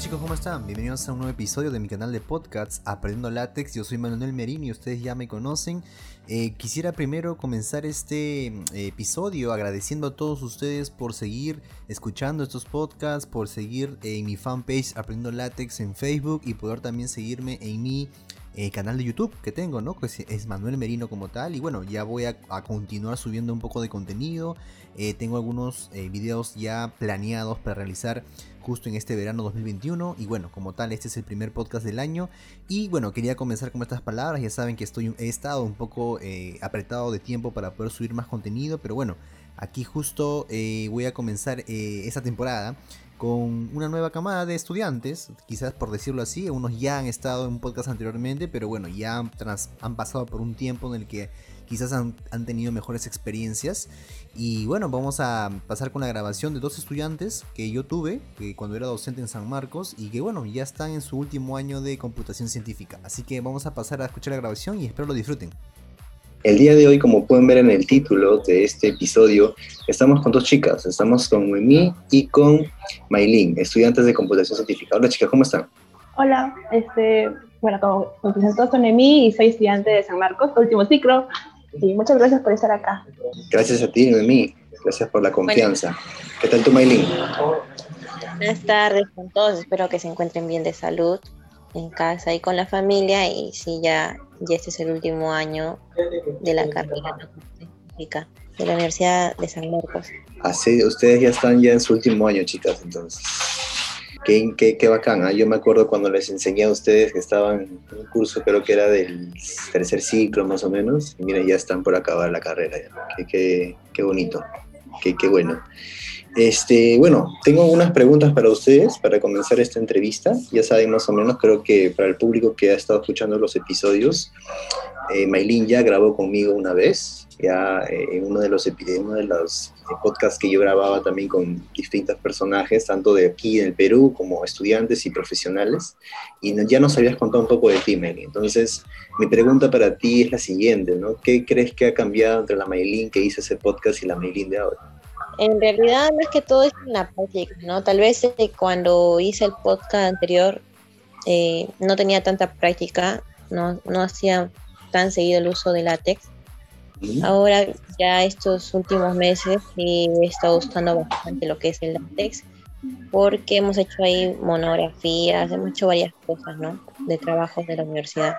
Chicos, ¿cómo están? Bienvenidos a un nuevo episodio de mi canal de podcasts Aprendiendo Látex. Yo soy Manuel Merini y ustedes ya me conocen. Eh, quisiera primero comenzar este mm, episodio agradeciendo a todos ustedes por seguir escuchando estos podcasts, por seguir en mi fanpage Aprendiendo Látex en Facebook y poder también seguirme en mi eh, canal de YouTube que tengo, ¿no? Que es, Manuel Merino como tal. Y bueno, ya voy a, continuar subiendo un poco de contenido. Eh, tengo algunos eh, videos ya planeados para realizar justo en este verano 2021. Y bueno, como tal, este es el primer podcast del año. Y bueno, quería comenzar con estas palabras. Ya saben que estoy, he estado un poco apretado de tiempo para poder subir más contenido. Pero bueno, aquí justo voy a comenzar esta temporada con una nueva camada de estudiantes, quizás por decirlo así, unos ya han estado en un podcast anteriormente, pero bueno, ya han, pasado por un tiempo en el que quizás han, tenido mejores experiencias. Y bueno, vamos a pasar con la grabación de dos estudiantes que yo tuve que cuando era docente en San Marcos y que bueno, ya están en su último año de computación científica. Así que vamos a pasar a escuchar la grabación y espero lo disfruten. El día de hoy, como pueden ver en el título de este episodio, estamos con dos chicas. Estamos con Noemí y con Maylin, estudiantes de computación científica. Hola chicas, ¿cómo están? Hola, este, bueno, como me presentó, soy Noemí y soy estudiante de San Marcos, último ciclo. Y muchas gracias por estar acá. Gracias a ti, Noemí. Gracias por la confianza. ¿Qué tal tú, Maylin? Buenas tardes con todos. Espero que se encuentren bien de salud en casa y con la familia. Y sí, ya este es el último año de la carrera de la Universidad de San Marcos. Así, ustedes ya están ya en su último año, chicas, entonces. Qué, qué, qué bacán, ¿ah? yo me acuerdo cuando les enseñé a ustedes que estaban en un curso, creo que era del tercer ciclo más o menos, y miren, ya están por acabar la carrera, Qué, qué, qué, bonito, qué, qué bueno. Este, bueno, tengo unas preguntas para ustedes para comenzar esta entrevista. Ya saben más o menos, creo que para el público que ha estado escuchando los episodios, eh, Maylin ya grabó conmigo una vez, ya eh, en uno de los, uno de los podcasts que yo grababa también con distintos personajes, tanto de aquí en el Perú como estudiantes y profesionales, y ya nos habías contado un poco de ti, Maylin. Entonces, mi pregunta para ti es la siguiente, ¿no? ¿Qué crees que ha cambiado entre la Maylin que hizo ese podcast y la Maylin de ahora? En realidad no es que todo es en la práctica, ¿no? Tal vez eh, cuando hice el podcast anterior eh, no tenía tanta práctica, no, no hacía tan seguido el uso de látex. Ahora ya estos últimos meses he estado usando bastante lo que es el látex porque hemos hecho ahí monografías, hemos hecho varias cosas, ¿no? De trabajos de la universidad.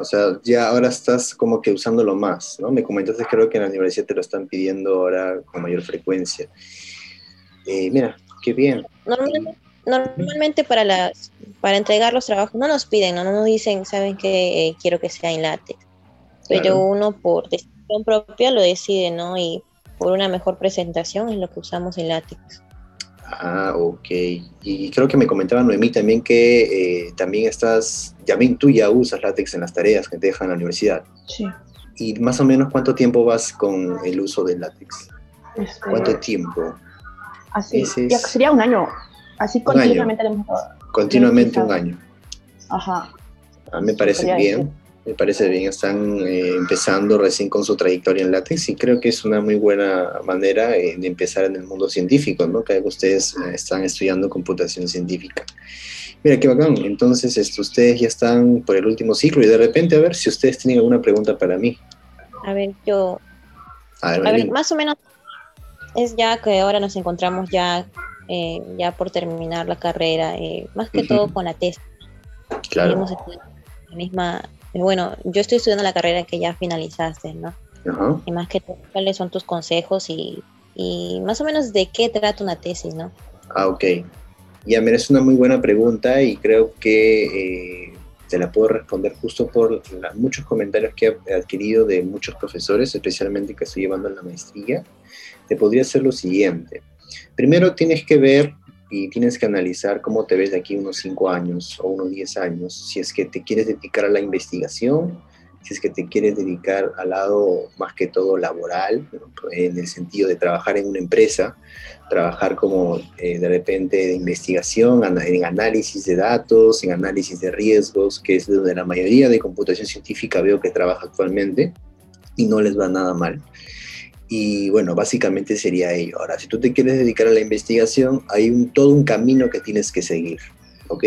O sea, ya ahora estás como que usándolo más, ¿no? Me comentaste, creo que en la universidad te lo están pidiendo ahora con mayor frecuencia. Eh, mira, qué bien. Normalmente, para las para entregar los trabajos no nos piden, no, nos dicen, saben que eh, quiero que sea en látex. Pero uno por decisión propia lo decide, ¿no? Y por una mejor presentación es lo que usamos en látex. Ah, ok. Y creo que me comentaba Noemí también que eh, también estás, también tú ya usas látex en las tareas que te dejan en la universidad. Sí. ¿Y más o menos cuánto tiempo vas con el uso del látex? Este, ¿Cuánto tiempo? Así, ya sería un año. Así continuamente. Continuamente un año. Ajá. Ah, me parece bien me parece bien, están eh, empezando recién con su trayectoria en látex y creo que es una muy buena manera eh, de empezar en el mundo científico, ¿no? Que ustedes eh, están estudiando computación científica. Mira, qué bacán. Entonces, esto, ustedes ya están por el último ciclo y de repente, a ver si ustedes tienen alguna pregunta para mí. A ver, yo... A ver, más o menos es ya que ahora nos encontramos ya, ya por terminar la carrera, más que todo con la tesis. Claro. la misma bueno, yo estoy estudiando la carrera que ya finalizaste, ¿no? Y más que todo, cuáles son tus consejos y, más o menos de qué trata una tesis, ¿no? Ah, ok. Ya, mira, es una muy buena pregunta y creo que eh, te la puedo responder justo por muchos comentarios que he adquirido de muchos profesores, especialmente que estoy llevando en la maestría. Te podría ser lo siguiente. Primero tienes que ver y tienes que analizar cómo te ves de aquí unos 5 años o unos 10 años, si es que te quieres dedicar a la investigación, si es que te quieres dedicar al lado más que todo laboral, en el sentido de trabajar en una empresa, trabajar como eh, de repente de investigación, en análisis de datos, en análisis de riesgos, que es donde la mayoría de computación científica veo que trabaja actualmente y no les va nada mal Y bueno, básicamente sería ello. Ahora, si tú te quieres dedicar a la investigación, hay un, todo un camino que tienes que seguir, ¿ok?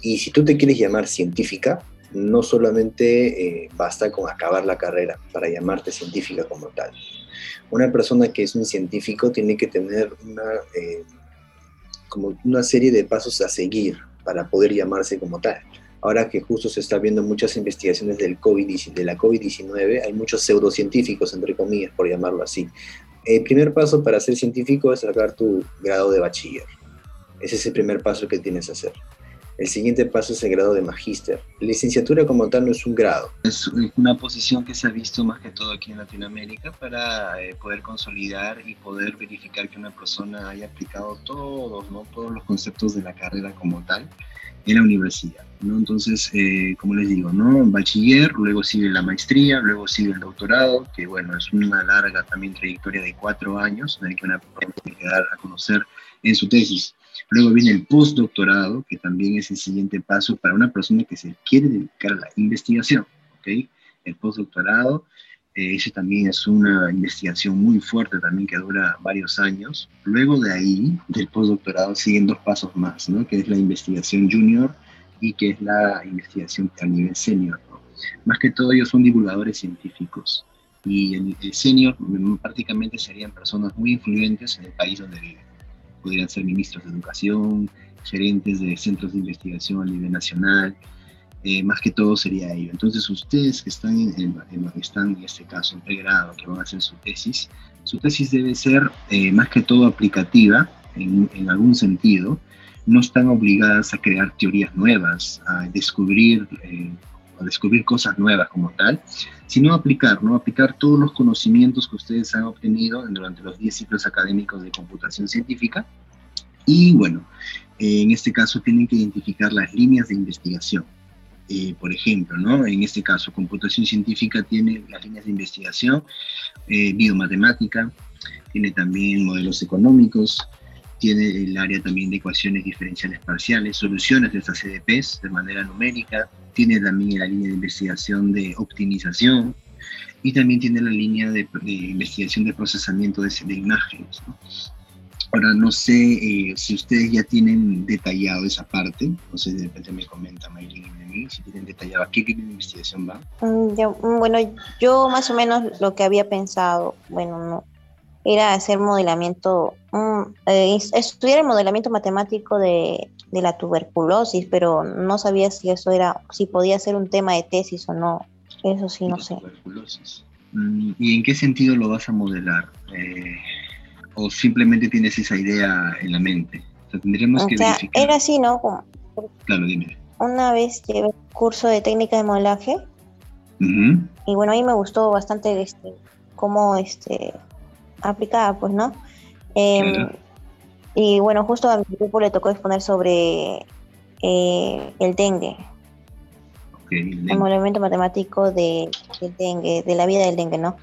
Y si tú te quieres llamar científica, no solamente eh, basta con acabar la carrera para llamarte científica como tal. Una persona que es un científico tiene que tener una, eh, como una serie de pasos a seguir para poder llamarse como tal. Ahora que justo se está viendo muchas investigaciones del COVID, de la COVID-19, hay muchos pseudocientíficos, entre comillas, por llamarlo así. El primer paso para ser científico es sacar tu grado de bachiller. Ese es el primer paso que tienes que hacer. El siguiente paso es el grado de magíster. Licenciatura como tal no es un grado. Es una posición que se ha visto más que todo aquí en Latinoamérica para eh, poder consolidar y poder verificar que una persona haya aplicado todos, ¿no? todos los conceptos de la carrera como tal en la universidad. ¿no? Entonces, eh, como les digo, ¿no? bachiller, luego sigue la maestría, luego sigue el doctorado, que bueno, es una larga también trayectoria de cuatro años en que una persona tiene que dar a conocer en su tesis. Luego viene el postdoctorado, que también es el siguiente paso para una persona que se quiere dedicar a la investigación. ¿okay? El postdoctorado, eh, ese también es una investigación muy fuerte también que dura varios años. Luego de ahí, del postdoctorado, siguen dos pasos más, ¿no? que es la investigación junior y que es la investigación a nivel senior. Más que todo ellos son divulgadores científicos y el, senior prácticamente serían personas muy influyentes en el país donde viven podrían ser ministros de educación, gerentes de centros de investigación a nivel nacional, eh, más que todo sería ello. Entonces ustedes que están en, están en este caso en pregrado, que van a hacer su tesis, su tesis debe ser eh, más que todo aplicativa en, en, algún sentido, no están obligadas a crear teorías nuevas, a descubrir eh, descubrir cosas nuevas como tal, sino aplicar, ¿no? Aplicar todos los conocimientos que ustedes han obtenido durante los 10 ciclos académicos de computación científica. Y bueno, en este caso tienen que identificar las líneas de investigación. Eh, por ejemplo, ¿no? En este caso, computación científica tiene las líneas de investigación, eh, biomatemática, tiene también modelos económicos, tiene el área también de ecuaciones diferenciales parciales, soluciones de estas CDPs de manera numérica, tiene también la línea de investigación de optimización y también tiene la línea de, investigación de procesamiento de, imágenes. Ahora, no sé eh, si ustedes ya tienen detallado esa parte, no sé, de repente me comenta Maylin y si tienen detallado a qué tipo de investigación va. Mm, mm, bueno, yo más o menos lo que había pensado, bueno, no, era hacer modelamiento, eh, estudiar el modelamiento matemático de, de, la tuberculosis, pero no sabía si eso era, si podía ser un tema de tesis o no. Eso sí, no sé. Mm, ¿Y en qué sentido lo vas a modelar? Eh, ¿O simplemente tienes esa idea en la mente? O sea, tendríamos que Era así, ¿no? claro, dime. Una vez llevé curso de técnica de modelaje. Y bueno, a mí me gustó bastante este, cómo este, aplicada, pues, ¿no? Em, y bueno, justo a mi grupo le tocó exponer sobre eh, el dengue. el, movimiento matemático de, del dengue, de la vida del dengue, ¿no?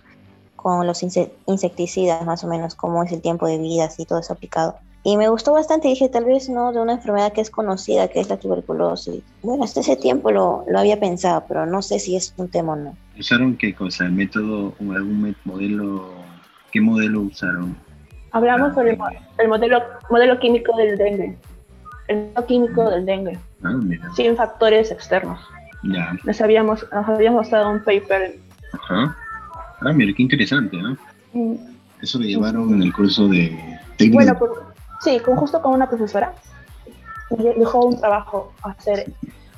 Con los insecticidas, más o menos, cómo es el tiempo de vida, y todo eso aplicado. Y me gustó bastante, dije, tal vez no de una enfermedad que es conocida, que es la tuberculosis. Bueno, hasta ese tiempo lo, lo había pensado, pero no sé si es un tema o no. ¿Usaron qué cosa? ¿El método, algún modelo ¿Qué modelo usaron? Hablamos sobre el, modelo, modelo químico del dengue. El modelo químico del dengue. Ah, Sin factores externos. Ya. Nos habíamos, nos habíamos dado un paper. Ajá. Ah, mira, qué interesante, ¿no? Mm. Eso lo llevaron en el curso de técnica. Bueno, sí, con, justo con una profesora. Dejó un trabajo a hacer.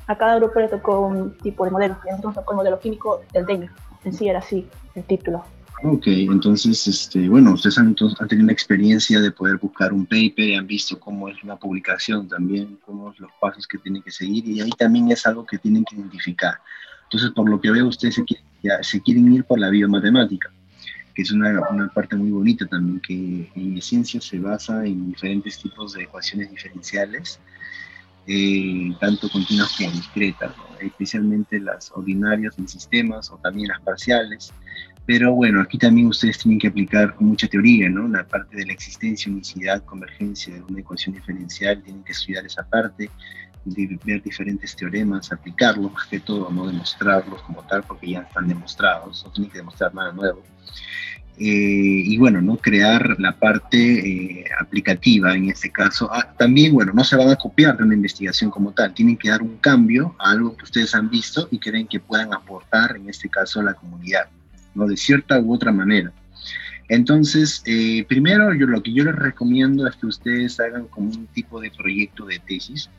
A cada grupo le tocó un tipo de modelo. Y a nosotros nos tocó el modelo químico del dengue. En sí era así el título. Ok, entonces, este, bueno, ustedes han, tenido la experiencia de poder buscar un paper y han visto cómo es una publicación también, cómo son los pasos que tienen que seguir y ahí también es algo que tienen que identificar. Entonces, por lo que veo, ustedes se quieren, se quieren ir por la biomatemática, que es una, una, parte muy bonita también, que en ciencia se basa en diferentes tipos de ecuaciones diferenciales, eh, tanto continuas como discretas, especialmente las ordinarias en sistemas o también las parciales. Pero bueno, aquí también ustedes tienen que aplicar con mucha teoría, ¿no? La parte de la existencia, unicidad, convergencia de una ecuación diferencial, tienen que estudiar esa parte, de ver diferentes teoremas, aplicarlos, más que todo, no demostrarlos como tal, porque ya están demostrados, no tienen que demostrar nada nuevo. Eh, y bueno, ¿no? crear la parte eh, aplicativa en este caso. Ah, también, bueno, no se van a copiar de una investigación como tal, tienen que dar un cambio a algo que ustedes han visto y creen que puedan aportar, en este caso, a la comunidad, ¿no? de cierta u otra manera. Entonces, eh, primero, yo lo que yo les recomiendo es que ustedes hagan como un tipo de proyecto de tesis,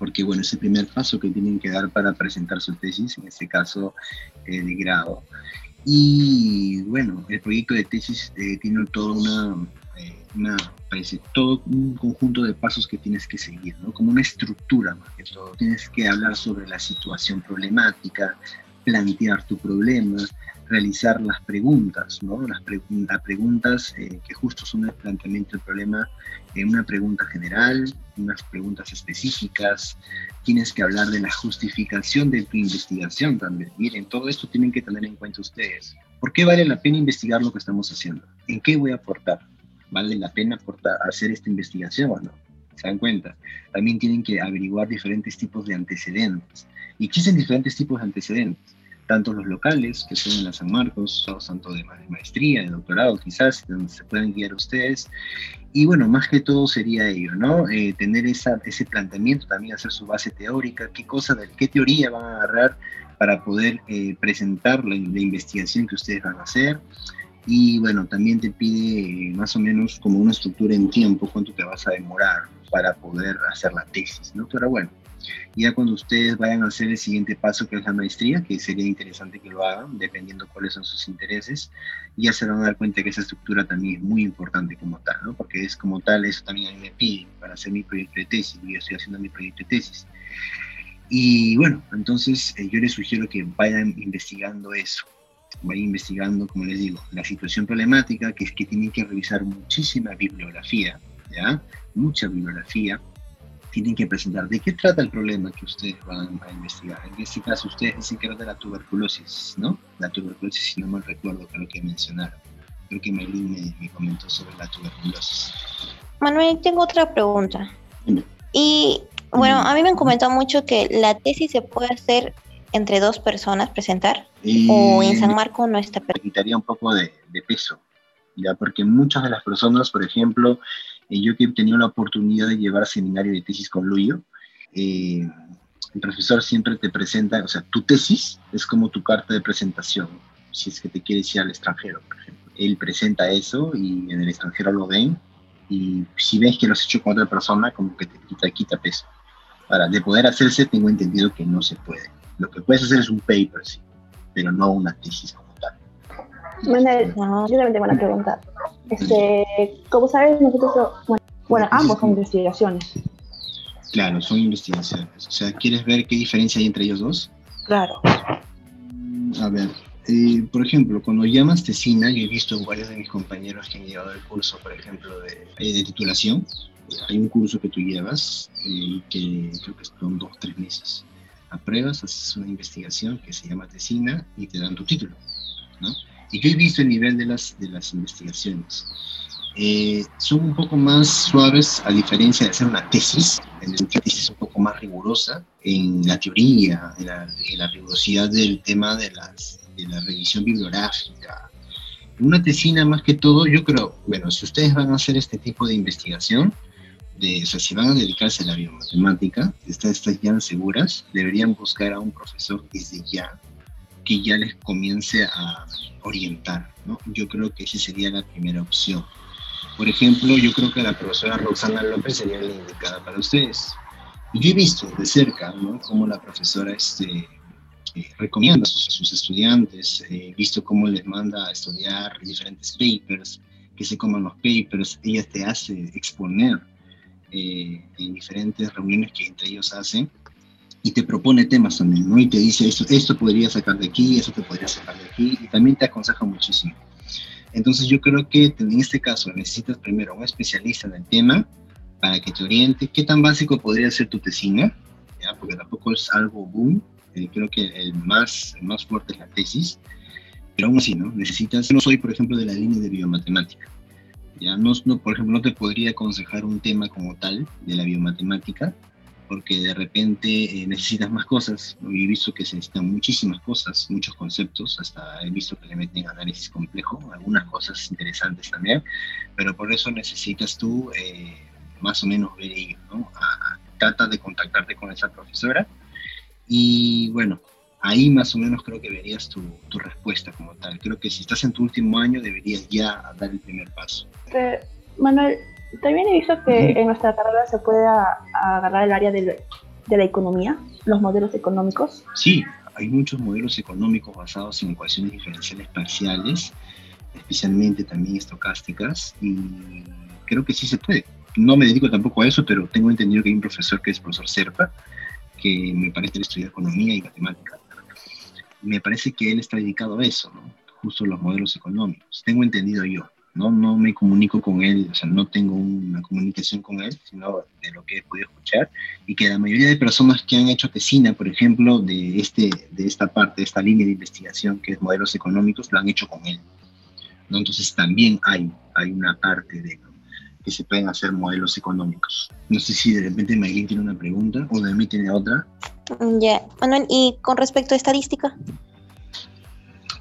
porque bueno, es el primer paso que tienen que dar para presentar su tesis, en este caso de grado. Y bueno, el proyecto de tesis eh, tiene todo una, eh, una, parece, todo un conjunto de pasos que tienes que seguir, ¿no? Como una estructura más que todo. Tienes que hablar sobre la situación problemática, plantear tu problema, realizar las preguntas, ¿no? Las, preguntas eh, que justo son el planteamiento del problema, en una pregunta general, unas preguntas específicas, tienes que hablar de la justificación de tu investigación también. Miren, todo esto tienen que tener en cuenta ustedes. ¿Por qué vale la pena investigar lo que estamos haciendo? ¿En qué voy a aportar? ¿Vale la pena aportar, hacer esta investigación o no? ¿Se dan cuenta? También tienen que averiguar diferentes tipos de antecedentes. Y existen diferentes tipos de antecedentes tanto los locales, que son en la San Marcos, tanto de maestría, de doctorado quizás, donde se pueden guiar ustedes. Y bueno, más que todo sería ello, ¿no? Eh, tener esa, ese planteamiento, también hacer su base teórica, qué cosa, qué teoría van a agarrar para poder eh, presentar la, la, investigación que ustedes van a hacer. Y bueno, también te pide más o menos como una estructura en tiempo, cuánto te vas a demorar para poder hacer la tesis, ¿no? Pero bueno, ya cuando ustedes vayan a hacer el siguiente paso, que es la maestría, que sería interesante que lo hagan, dependiendo cuáles son sus intereses, ya se van a dar cuenta que esa estructura también es muy importante como tal, ¿no? Porque es como tal, eso también me piden para hacer mi proyecto de tesis, y yo estoy haciendo mi proyecto de tesis. Y bueno, entonces eh, yo les sugiero que vayan investigando eso, vayan investigando, como les digo, la situación problemática, que es que tienen que revisar muchísima bibliografía, ¿ya? Mucha bibliografía, tienen que presentar de qué trata el problema que ustedes van a investigar. En este caso, ustedes dicen que era de la tuberculosis, ¿no? La tuberculosis, si no me recuerdo, creo que mencionaron. Creo que Melín me, comentó sobre la tuberculosis. Manuel, tengo otra pregunta. Y bueno, a mí me han comentado mucho que la tesis se puede hacer entre dos personas, presentar, o en San Marco no está. Quitaría un poco de, de peso, ya porque muchas de las personas, por ejemplo, yo que he tenido la oportunidad de llevar seminario de tesis con Luyo, eh, el profesor siempre te presenta, o sea, tu tesis es como tu carta de presentación, si es que te quieres ir al extranjero, por ejemplo. Él presenta eso y en el extranjero lo ven y si ves que lo has hecho con otra persona, como que te quita, quita peso. Para de poder hacerse, tengo entendido que no se puede. Lo que puedes hacer es un paper, sí, pero no una tesis como. Manuel, yo también tengo una pregunta. Este, como sabes, nosotros, bueno, ambos son investigaciones. Claro, son investigaciones. O sea, ¿quieres ver qué diferencia hay entre ellos dos? Claro. A ver, eh, por ejemplo, cuando llamas tesina, yo he visto varios de mis compañeros que han llevado el curso, por ejemplo, de, eh, de titulación. Hay un curso que tú llevas eh, que creo que son dos tres meses. Apruebas, haces una investigación que se llama tesina y te dan tu título. ¿no? Y yo he visto el nivel de las, de las investigaciones. Eh, son un poco más suaves a diferencia de hacer una tesis, en la tesis es un poco más rigurosa en la teoría, en la, la rigurosidad del tema de, las, de la revisión bibliográfica. Una tesina más que todo, yo creo, bueno, si ustedes van a hacer este tipo de investigación, de, o sea, si van a dedicarse a la biomatemática, ustedes están seguras, deberían buscar a un profesor desde ya, que ya les comience a orientar. ¿no? Yo creo que esa sería la primera opción. Por ejemplo, yo creo que la profesora Roxana López sería la indicada para ustedes. Yo he visto de cerca ¿no? cómo la profesora este, eh, recomienda a sus, estudiantes, eh, he visto cómo les manda a estudiar diferentes papers, que se coman los papers, ella te hace exponer eh, en diferentes reuniones que entre ellos hacen y te propone temas también, ¿no? Y te dice, esto, esto podría sacar de aquí, esto te podría sacar de aquí, y también te aconseja muchísimo. Entonces yo creo que en este caso necesitas primero un especialista en el tema para que te oriente qué tan básico podría ser tu tesina, ¿ya? porque tampoco es algo boom, eh, creo que el más, el más fuerte es la tesis, pero aún así, ¿no? Necesitas, yo no soy, por ejemplo, de la línea de biomatemática, ¿ya? No, no, por ejemplo, no te podría aconsejar un tema como tal de la biomatemática, porque de repente eh, necesitas más cosas. He visto que se necesitan muchísimas cosas, muchos conceptos, hasta he visto que le meten análisis complejo, algunas cosas interesantes también, pero por eso necesitas tú eh, más o menos ver ello, trata de contactarte con esa profesora y bueno, ahí más o menos creo que verías tu, tu, respuesta como tal. Creo que si estás en tu último año deberías ya dar el primer paso. Manuel, también he visto que en nuestra carrera se puede agarrar el área de, de, la economía, los modelos económicos. Sí, hay muchos modelos económicos basados en ecuaciones diferenciales parciales, especialmente también estocásticas, y creo que sí se puede. No me dedico tampoco a eso, pero tengo entendido que hay un profesor que es profesor Serpa, que me parece que estudia economía y matemática. Me parece que él está dedicado a eso, ¿no? justo los modelos económicos. Tengo entendido yo. ¿No? No me comunico con él, o sea, no tengo una comunicación con él, sino de lo que he podido escuchar, y que la mayoría de personas que han hecho tesina, por ejemplo, de, este, de esta parte, de esta línea de investigación que es modelos económicos, lo han hecho con él. ¿no? Entonces también hay, hay una parte de que se pueden hacer modelos económicos. No sé si de repente Maylin tiene una pregunta o de mí tiene otra. Ya, Manuel, ¿y con respecto a estadística?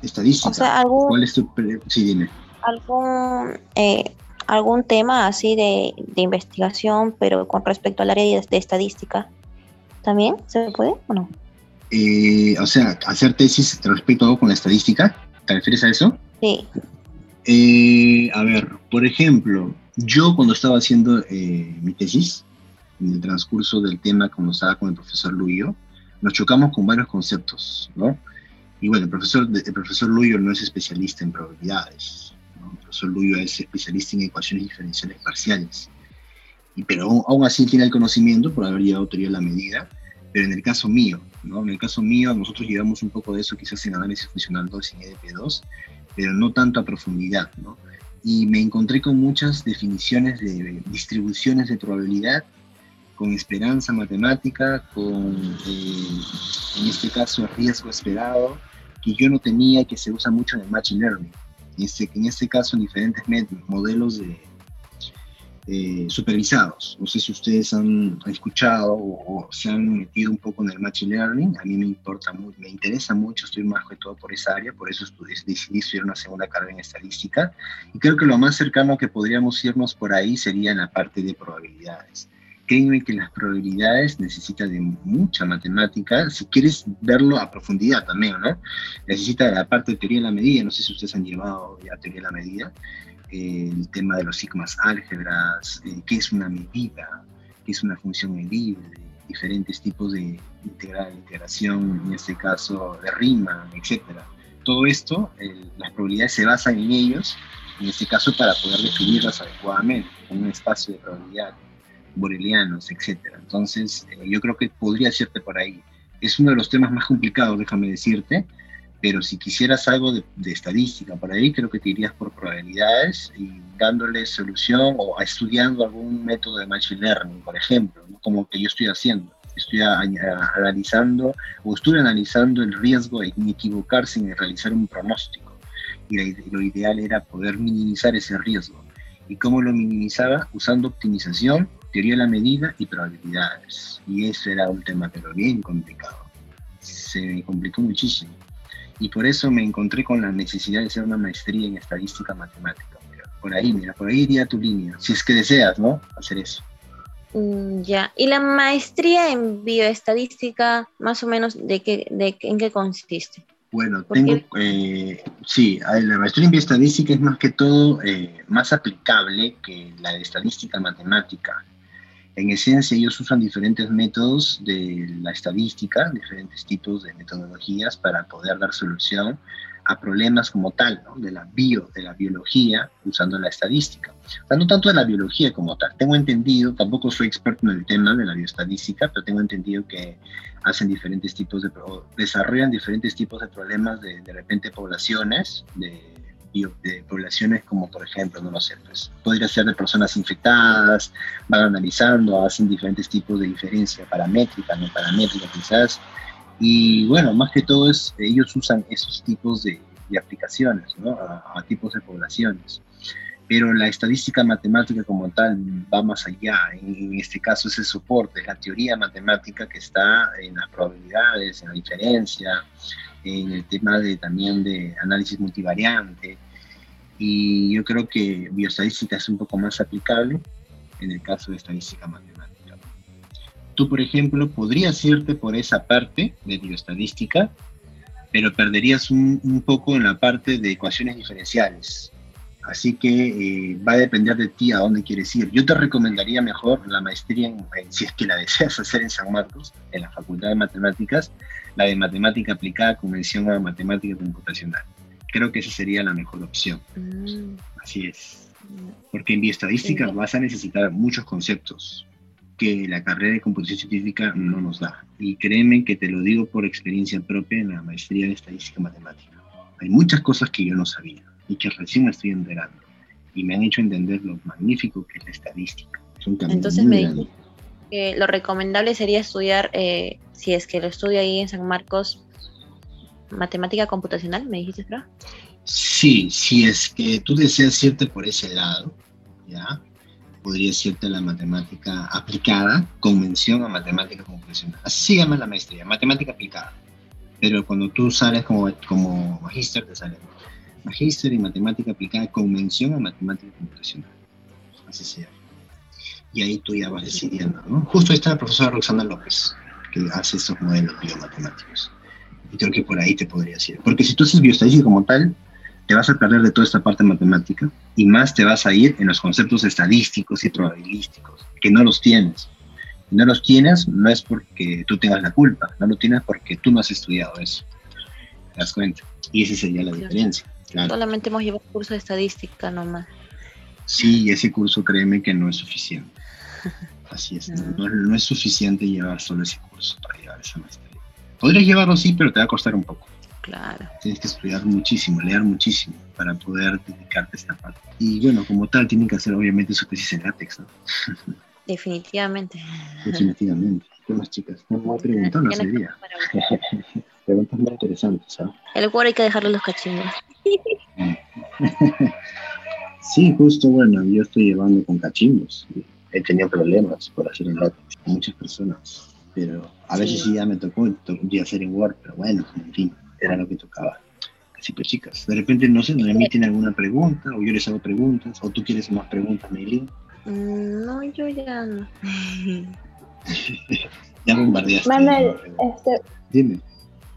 Estadística. O sea, algo... ¿Cuál es tu... Sí, dime algún, eh, algún tema así de, investigación, pero con respecto al área de, estadística, ¿también se puede o no? Eh, o sea, hacer tesis respecto a algo con la estadística, ¿te refieres a eso? Sí. Eh, a ver, por ejemplo, yo cuando estaba haciendo mi tesis, en el transcurso del tema, cuando estaba con el profesor Luyo, nos chocamos con varios conceptos, ¿no? Y bueno, el profesor, el profesor Luyo no es especialista en probabilidades, el profesor Luyo es especialista en ecuaciones diferenciales parciales. Y, pero aún, así tiene el conocimiento por haber llevado teoría de la medida. Pero en el caso mío, ¿no? en el caso mío, nosotros llevamos un poco de eso quizás en análisis funcional 2 y en EDP2, pero no tanto a profundidad. ¿no? Y me encontré con muchas definiciones de distribuciones de probabilidad con esperanza matemática, con, eh, en este caso, riesgo esperado, que yo no tenía y que se usa mucho en el Machine Learning en este caso en diferentes modelos de, eh, supervisados. No sé si ustedes han escuchado o, se han metido un poco en el Machine Learning. A mí me importa me interesa mucho, estoy más que todo por esa área, por eso decidí estudiar una segunda carrera en estadística. Y creo que lo más cercano que podríamos irnos por ahí sería en la parte de probabilidades créeme que las probabilidades necesitan de mucha matemática, si quieres verlo a profundidad también, ¿no? Necesita la parte de teoría de la medida, no sé si ustedes han llevado ya teoría de la medida, eh, el tema de los sigmas álgebras, eh, qué es una medida, qué es una función medible, diferentes tipos de integral, integración, en este caso de Riemann, etc. Todo esto, las probabilidades se basan en ellos, en este caso para poder definirlas adecuadamente, en un espacio de probabilidad borelianos, etcétera. Entonces, eh, yo creo que podría hacerte por ahí. Es uno de los temas más complicados, déjame decirte, pero si quisieras algo de, estadística por ahí, creo que te irías por probabilidades y dándole solución o estudiando algún método de machine learning, por ejemplo, como que yo estoy haciendo. Estoy analizando o estuve analizando el riesgo de equivocarse en realizar un pronóstico. Y lo ideal era poder minimizar ese riesgo. ¿Y cómo lo minimizaba? Usando optimización teoría de la medida y probabilidades. Y eso era un tema pero bien complicado. Se me complicó muchísimo. Y por eso me encontré con la necesidad de hacer una maestría en estadística matemática. Por ahí, mira, por ahí iría tu línea, si es que deseas, ¿no? Hacer eso. Mm, ya, y la maestría en bioestadística, más o menos, ¿de qué, de, ¿en qué consiste? Bueno, tengo, eh, sí, la maestría en bioestadística es más que todo eh, más aplicable que la de estadística matemática. En esencia, ellos usan diferentes métodos de la estadística, diferentes tipos de metodologías para poder dar solución a problemas como tal, de la bio, de la biología, usando la estadística. O sea, no tanto de la biología como tal. Tengo entendido, tampoco soy experto en el tema de la bioestadística, pero tengo entendido que hacen diferentes tipos de, desarrollan diferentes tipos de problemas de, de repente poblaciones, de de poblaciones como por ejemplo, no lo sé, pues podría ser de personas infectadas, van analizando, hacen diferentes tipos de diferencia paramétrica, no paramétrica quizás, y bueno, más que todo es, ellos usan esos tipos de, aplicaciones, ¿no? A, tipos de poblaciones. pero la estadística matemática como tal va más allá. En, este caso es el soporte, la teoría matemática que está en las probabilidades, en la diferencia, en el tema de, también de análisis multivariante. Y yo creo que bioestadística es un poco más aplicable en el caso de estadística matemática. Tú, por ejemplo, podrías irte por esa parte de bioestadística, pero perderías un, un poco en la parte de ecuaciones diferenciales Así que eh, va a depender de ti a dónde quieres ir. Yo te recomendaría mejor la maestría, en, si es que la deseas hacer en San Marcos, en la Facultad de Matemáticas, la de Matemática Aplicada con mención a Matemática Computacional. Creo que esa sería la mejor opción. Mm. Así es. Porque en bioestadística vas a necesitar muchos conceptos que la carrera de computación científica no nos da. Y créeme que te lo digo por experiencia propia en la maestría de estadística matemática. Hay muchas cosas que yo no sabía y que recién me estoy enterando. Y me han hecho entender lo magnífico que es la estadística. Entonces me dijo que lo recomendable sería estudiar, eh, si es que lo estudio ahí en San Marcos, matemática computacional, me dijiste, Fra? Sí, si es que tú deseas irte por ese lado, ¿ya? Podría irte la matemática aplicada con mención a matemática computacional. Así se llama la maestría, matemática aplicada. Pero cuando tú sales como, como magíster, te sale magíster en matemática aplicada con mención a matemática computacional. Así se llama. Y ahí tú ya vas decidiendo, ¿no? Justo ahí está la profesora Roxana López, que hace estos modelos biomatemáticos. Y creo que por ahí te podrías ir. Porque si tú haces bioestadística como tal, te vas a perder de toda esta parte matemática y más te vas a ir en los conceptos estadísticos y probabilísticos, que no los tienes. Y no los tienes no es porque tú tengas la culpa, no lo tienes porque tú no has estudiado eso. ¿Te das cuenta? Y esa sería la diferencia. Solamente hemos llevado curso de estadística nomás. Sí, ese curso créeme que no es suficiente. Así es, no, es suficiente llevar solo ese curso para llevar esa maestría. Podrías llevarlo sí, pero te va a costar un poco. Claro. Tienes que estudiar muchísimo, leer muchísimo para poder dedicarte a esta parte. Y bueno, como tal, tienen que hacer obviamente su tesis en látex, ¿no? Definitivamente. Definitivamente. ¿Qué más, chicas? No me voy a preguntar, no sería. Preguntas muy interesantes, ¿sabes? El Word hay que dejarlo los cachimbos. sí, justo, bueno, yo estoy llevando con cachimbos. He tenido problemas por hacer en látex con muchas personas, pero a veces sí ya me tocó, ya hacer en Word, pero bueno, en fin, era lo que tocaba. Así pues, chicas, de repente, no sé, ¿no emiten alguna pregunta? ¿O yo les hago preguntas? ¿O tú quieres más preguntas, Meilín? Mm, no, yo ya no. ya bombardeaste. Manuel, este... Dime.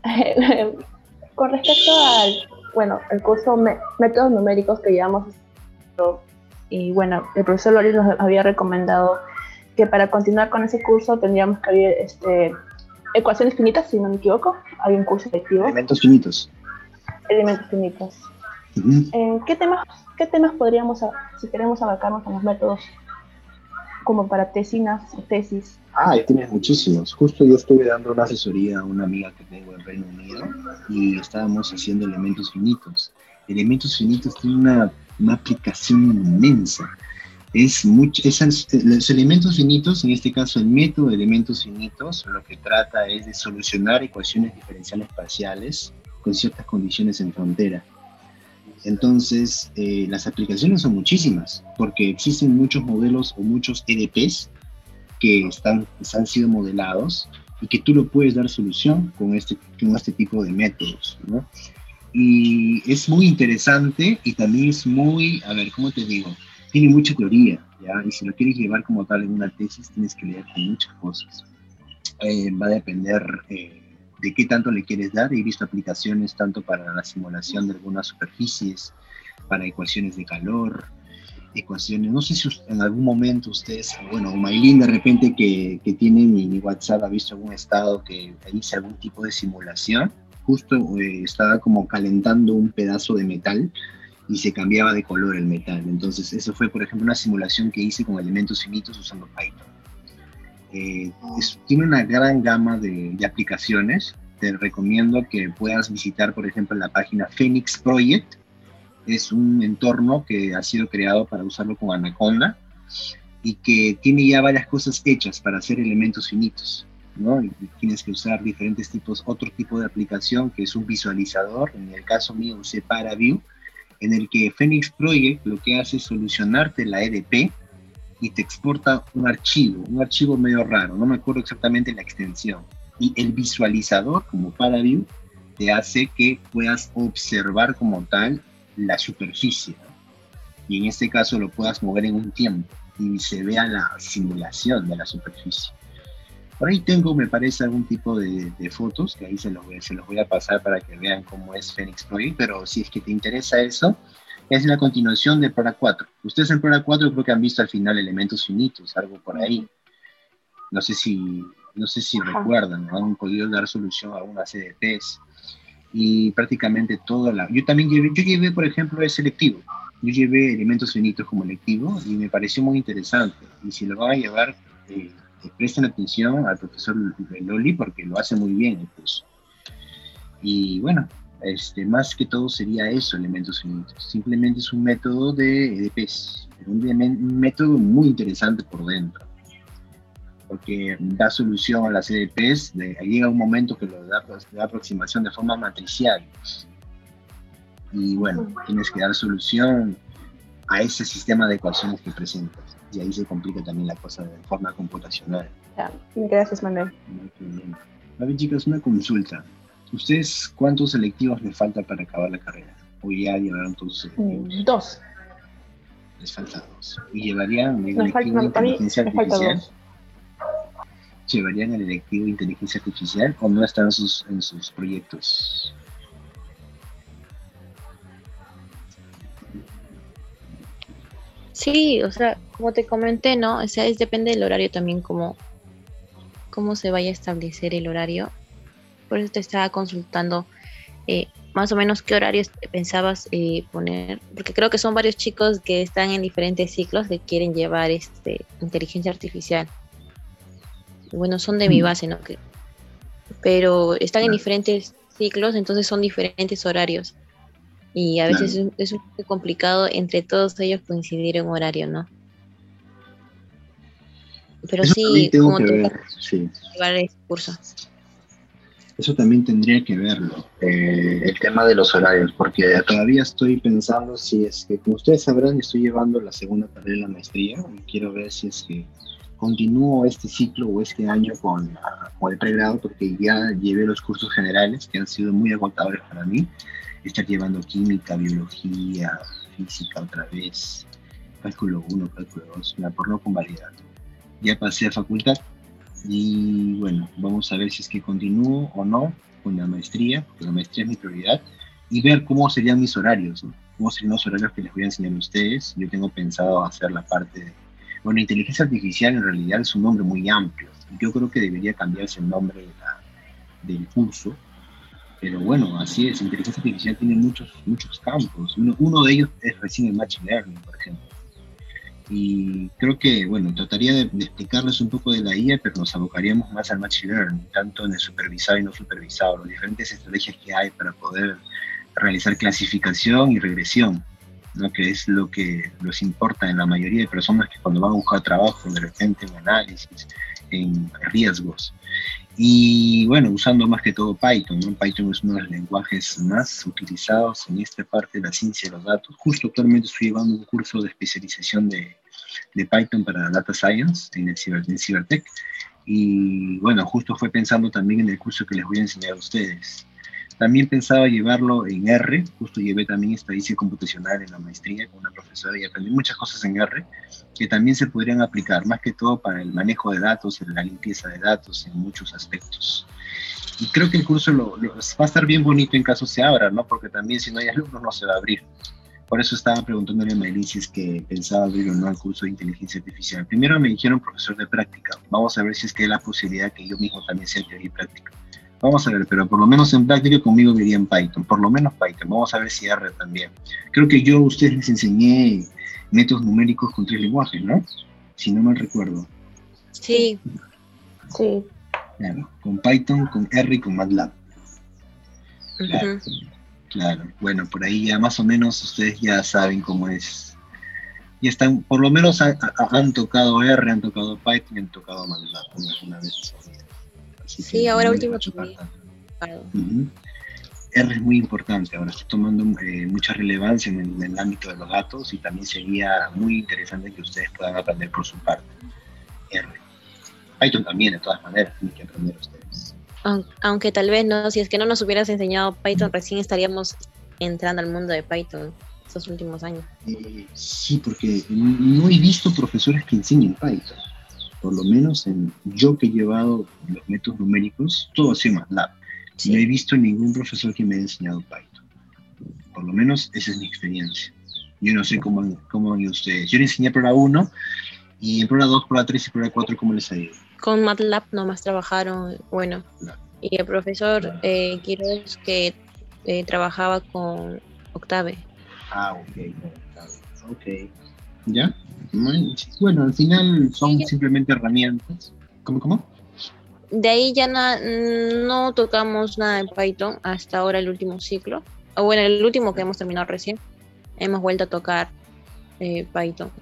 Con respecto al bueno, el curso Métodos Numéricos que llevamos, y bueno, el profesor Loris nos había recomendado que para continuar con ese curso tendríamos que haber este, ecuaciones finitas, si no me equivoco, hay un curso electivo. Elementos finitos. Elementos finitos. Eh, ¿qué, temas, ¿Qué temas podríamos, si queremos abarcarnos en los métodos, como para tesinas o tesis? Ah, tienes muchísimos. Justo yo estuve dando una asesoría a una amiga que tengo en Reino Unido y estábamos haciendo elementos finitos. Elementos finitos tiene una, aplicación inmensa. Es mucho, los elementos finitos, en este caso el método de elementos finitos, lo que trata es de solucionar ecuaciones diferenciales parciales con ciertas condiciones en frontera. Entonces, eh, las aplicaciones son muchísimas, porque existen muchos modelos o muchos EDPs que están, han sido modelados y que tú lo puedes dar solución con este, con este tipo de métodos, ¿no? Y es muy interesante y también es muy, a ver, ¿cómo te digo? Tiene mucha teoría, ¿ya? Y si lo quieres llevar como tal en una tesis, tienes que leer muchas cosas. Eh, va a depender eh, de qué tanto le quieres dar. He visto aplicaciones tanto para la simulación de algunas superficies, para ecuaciones de calor, ecuaciones. No sé si en algún momento ustedes, bueno, Maylin de repente que, tiene mi, WhatsApp ha visto algún estado que hice algún tipo de simulación. Justo eh, estaba como calentando un pedazo de metal y se cambiaba de color el metal. Entonces, eso fue, por ejemplo, una simulación que hice con elementos finitos usando Python. Tiene una gran gama de, aplicaciones. Te recomiendo que puedas visitar, por ejemplo, la página Phoenix Project, es un entorno que ha sido creado para usarlo con Anaconda y que tiene ya varias cosas hechas para hacer elementos finitos. tienes que usar diferentes tipos, otro tipo de aplicación que es un visualizador. En el caso mío usé ParaView, en el que Phoenix Project lo que hace es solucionarte la EDP y te exporta un archivo, un archivo medio raro, no me acuerdo exactamente la extensión. Y el visualizador, como ParaView, te hace que puedas observar como tal la superficie. Y en este caso lo puedas mover en un tiempo y se vea la simulación de la superficie. Por ahí tengo, me parece, algún tipo de, fotos, que ahí se los, se los voy a pasar para que vean cómo es Phoenix Project, pero si es que te interesa eso, es la continuación de Prora 4. Ustedes en Prora 4 creo que han visto al final elementos finitos, algo por ahí. No sé si, no sé si recuerdan, han podido dar solución a unas CDPs y prácticamente todo la... Yo también llevé, yo llevé, por ejemplo, el selectivo. Yo llevé elementos finitos como electivo y me pareció muy interesante. Y si lo van a llevar, eh, presten atención al profesor Loli porque lo hace muy bien incluso. Y bueno, este, más que todo sería eso, elementos finitos. Simplemente es un método de EDPs, un, método muy interesante por dentro, porque da solución a las EDPs, de, llega un momento que lo da, da aproximación de forma matricial. Y bueno, tienes que dar solución a ese sistema de ecuaciones que presentas y ahí se complica también la cosa de forma computacional. gracias, Manuel. A ver, chicas, una consulta. ¿Ustedes cuántos selectivos les falta para acabar la carrera? ¿O ya llevaron todos sus selectivos? Mm, dos. Les falta dos. ¿Y llevarían el electivo de inteligencia artificial? ¿Llevarían el electivo de inteligencia artificial o no están sus, en sus proyectos? Sí, o sea, como te comenté, ¿no? O sea, es, depende del horario también, como cómo se vaya a establecer el horario. Por eso te estaba consultando eh, más o menos qué horarios pensabas eh, poner, porque creo que son varios chicos que están en diferentes ciclos que quieren llevar este inteligencia artificial. Bueno, son de mi mm. base, ¿no? pero están en diferentes ciclos, entonces son diferentes horarios. Y a veces es, un poco complicado entre todos ellos coincidir en horario, ¿no? Pero sí, como tú llevar el curso. Eso también tendría que verlo, eh, el tema de los horarios, porque todavía estoy pensando si es que, como ustedes sabrán, estoy llevando la segunda carrera de la maestría y quiero ver si es que continúo este ciclo o este año con, con el pregrado, porque ya llevé los cursos generales que han sido muy agotadores para mí estar llevando química, biología, física otra vez, cálculo 1, cálculo 2, la por no convalidar. Ya pasé a facultad y bueno, vamos a ver si es que continúo o no con la maestría, porque la maestría es mi prioridad, y ver cómo serían mis horarios, cómo serían los horarios que les voy a enseñar a ustedes. Yo tengo pensado hacer la parte de... Bueno, inteligencia artificial en realidad es un nombre muy amplio. Yo creo que debería cambiarse el nombre del curso pero bueno, así es, inteligencia artificial tiene muchos, muchos campos. Uno, uno de ellos es recién el Machine Learning, por ejemplo. Y creo que, bueno, trataría de, explicarles un poco de la IA, pero nos abocaríamos más al Machine Learning, tanto en el supervisado y no supervisado, las diferentes estrategias que hay para poder realizar clasificación y regresión, ¿no? que es lo que nos importa en la mayoría de personas que cuando van a buscar trabajo, de repente en análisis, en riesgos. Y bueno, usando más que todo Python, ¿no? Python es uno de los lenguajes más utilizados en esta parte de la ciencia de los datos. Justo actualmente estoy llevando un curso de especialización de, de Python para Data Science en el Ciber, en Cybertech. Y bueno, justo fue pensando también en el curso que les voy a enseñar a ustedes. También pensaba llevarlo en R, justo llevé también estadística computacional en la maestría con una profesora y aprendí muchas cosas en R que también se podrían aplicar, más que todo para el manejo de datos, en la limpieza de datos, en muchos aspectos. Y creo que el curso lo, va a estar bien bonito en caso se abra, ¿no? Porque también si no hay alumnos no se va a abrir. Por eso estaba preguntándole a Maylin si es que pensaba abrir o no el curso de inteligencia artificial. Primero me dijeron profesor de práctica. Vamos a ver si es que hay la posibilidad que yo mismo también sea teoría y práctica. Vamos a ver, pero por lo menos en práctica conmigo diría en Python, por lo menos Python. Vamos a ver si R también. Creo que yo a ustedes les enseñé métodos numéricos con tres lenguajes, ¿no? Si no mal recuerdo. Sí. Sí. Claro, con Python, con R y con MATLAB. Claro, claro. Bueno, por ahí ya más o menos ustedes ya saben cómo es. Ya están, por lo menos han tocado R, han tocado Python y han tocado MATLAB una vez sí, ahora último R es muy importante, ahora está tomando eh, mucha relevancia en el, ámbito de los datos y también sería muy interesante que ustedes puedan aprender por su parte R. Python también, de todas maneras, tienen que aprender ustedes. Aunque tal vez no, si es que no nos hubieras enseñado Python, recién estaríamos entrando al mundo de Python estos últimos años. Eh, sí, porque no he visto profesores que enseñen Python. Por lo menos en, yo que he llevado los métodos numéricos, todo ha sido MATLAB. No he visto ningún profesor que me haya enseñado Python. Por lo menos esa es mi experiencia. Yo no sé cómo, cómo van ustedes. Yo le enseñé Prueba 1 y en Prueba 2, Prueba 3 y Prueba 4, ¿cómo les ha ido? Con MATLAB nomás trabajaron, bueno. Y el profesor eh, Quiroz que eh, trabajaba con Octave. Ah, ok, ok. ¿Ya? Bueno, al final son simplemente herramientas. ¿Cómo, cómo? De ahí ya no tocamos nada en Python hasta ahora el último ciclo. O bueno, el último que hemos terminado recién. Hemos vuelto a tocar eh, Python.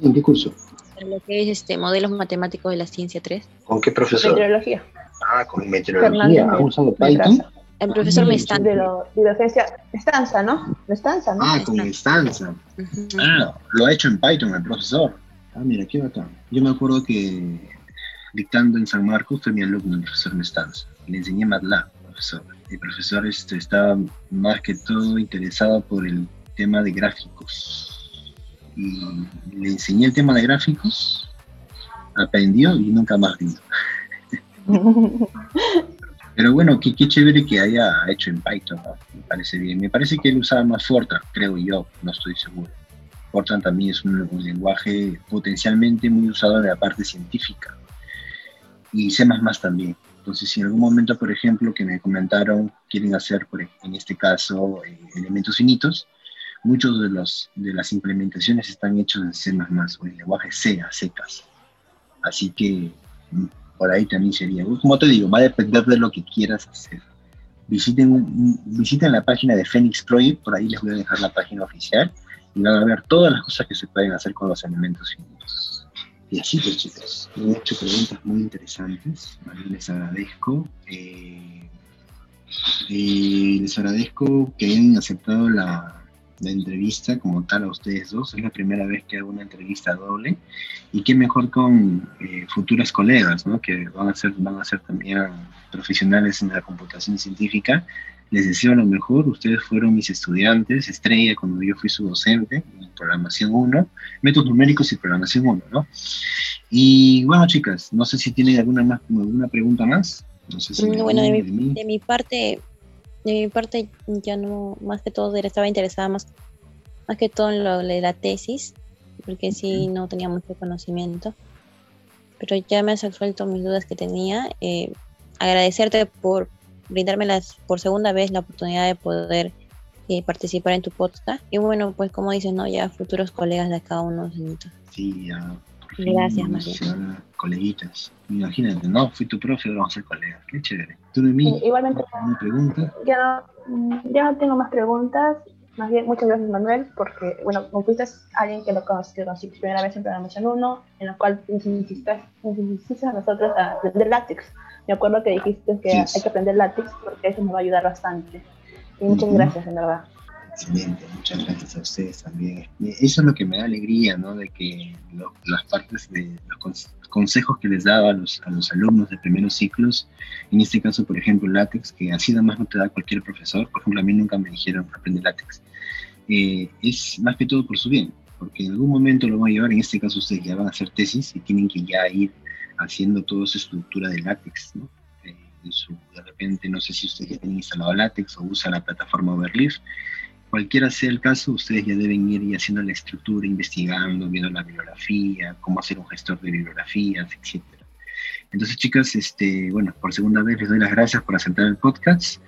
¿En qué curso? Lo que es este modelos matemáticos de la ciencia 3. ¿Con qué profesor? Meteorología. Ah, con meteorología. ¿Ha usado Python? El profesor me está De, lo, de docencia, Estanza, ¿no? Estanza, ¿no? Ah, con Estanza. Ah, lo ha hecho en Python el profesor. Ah, mira, qué bacán. Yo me acuerdo que dictando en San Marcos fue mi alumno, el profesor Mestanza. Le enseñé MATLAB, profesor. El profesor este, estaba más que todo interesado por el tema de gráficos. Y le enseñé el tema de gráficos, aprendió y nunca más vino. Pero bueno, qué, chévere que haya hecho en Python, me parece bien. Me parece que él usaba más Fortran, creo yo, no estoy seguro. Fortran también es un, lenguaje potencialmente muy usado en la parte científica. Y C++ también. Entonces, si en algún momento, por ejemplo, que me comentaron, quieren hacer, en este caso, eh, elementos finitos, muchos de, los, de las implementaciones están hechos en C++ o en lenguaje C, secas. Así que mm, por ahí también sería. Como te digo, va a depender de lo que quieras hacer. Visiten, visiten la página de Phoenix Project, por ahí les voy a dejar la página oficial y van a ver todas las cosas que se pueden hacer con los elementos finitos. Y así pues chicos, he hecho preguntas muy interesantes, les agradezco. Eh, eh, les agradezco que hayan aceptado la, la entrevista como tal a ustedes dos. Es la primera vez que hago una entrevista doble y qué mejor con eh, futuras colegas, ¿no? que van a, ser, van a ser también profesionales en la computación científica. Les deseo lo mejor. Ustedes fueron mis estudiantes, estrella, cuando yo fui su docente en programación 1, métodos numéricos y programación 1. ¿no? Y bueno, chicas, no sé si tienen alguna, más, alguna pregunta más. No sé si mm, bueno, de, mi, de mi parte, de mi parte ya no, más que todo estaba interesada más, más que todo en lo de la tesis, porque sí no tenía mucho conocimiento. Pero ya me has resuelto mis dudas que tenía. Eh, agradecerte por brindarme las, por segunda vez la oportunidad de poder eh, participar en tu podcast. Y bueno, pues como dices, ¿no? Ya futuros colegas de cada uno. Sí, ya Gracias, María. Coleguitas. Imagínate, no, fui tu profe, ahora vamos a ser colegas. Qué chévere. ¿Tú de mí? igualmente. ¿Una pregunta? Ya no, ya no tengo más preguntas. Más bien, muchas gracias, Manuel, porque, bueno, como fuiste alguien que lo conocí, por primera vez en programación 1, en la cual insististe a nosotros a aprender látex. Me acuerdo que dijiste que hay que aprender látex porque eso nos va a ayudar bastante. Y muchas gracias, en verdad. Excelente, muchas gracias a ustedes también. Eso es lo que me da alegría, ¿no? De que las partes de los consejos que les daba a los, a los alumnos de primeros ciclos, en este caso, por ejemplo, látex, que así nada más no te da cualquier profesor, por ejemplo, a mí nunca me dijeron aprender látex, eh, es más que todo por su bien, porque en algún momento lo van a llevar, en este caso ustedes ya van a hacer tesis y tienen que ya ir haciendo toda su estructura de látex, ¿no? Eh, de repente, no sé si ustedes ya tienen instalado látex o usan la plataforma Overleaf, cualquiera sea el caso, ustedes ya deben ir haciendo la estructura, investigando, viendo la bibliografía, cómo hacer un gestor de bibliografías, etc. Entonces, chicas, este, bueno, por segunda vez les doy las gracias por aceptar el podcast.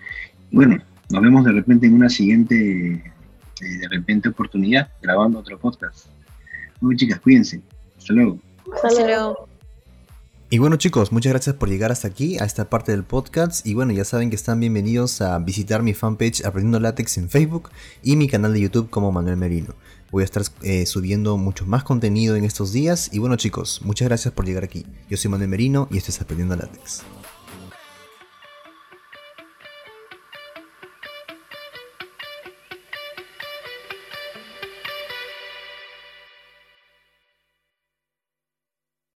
Bueno, nos vemos de repente en una siguiente, eh, de repente, oportunidad, grabando otro podcast. Muy chicas, cuídense. Hasta luego. Hasta luego. Y bueno chicos, muchas gracias por llegar hasta aquí, a esta parte del podcast. Y bueno, ya saben que están bienvenidos a visitar mi fanpage Aprendiendo Látex en Facebook y mi canal de YouTube como Manuel Merino. Voy a estar eh, subiendo mucho más contenido en estos días. Y bueno chicos, muchas gracias por llegar aquí. Yo soy Manuel Merino y esto es Aprendiendo Látex.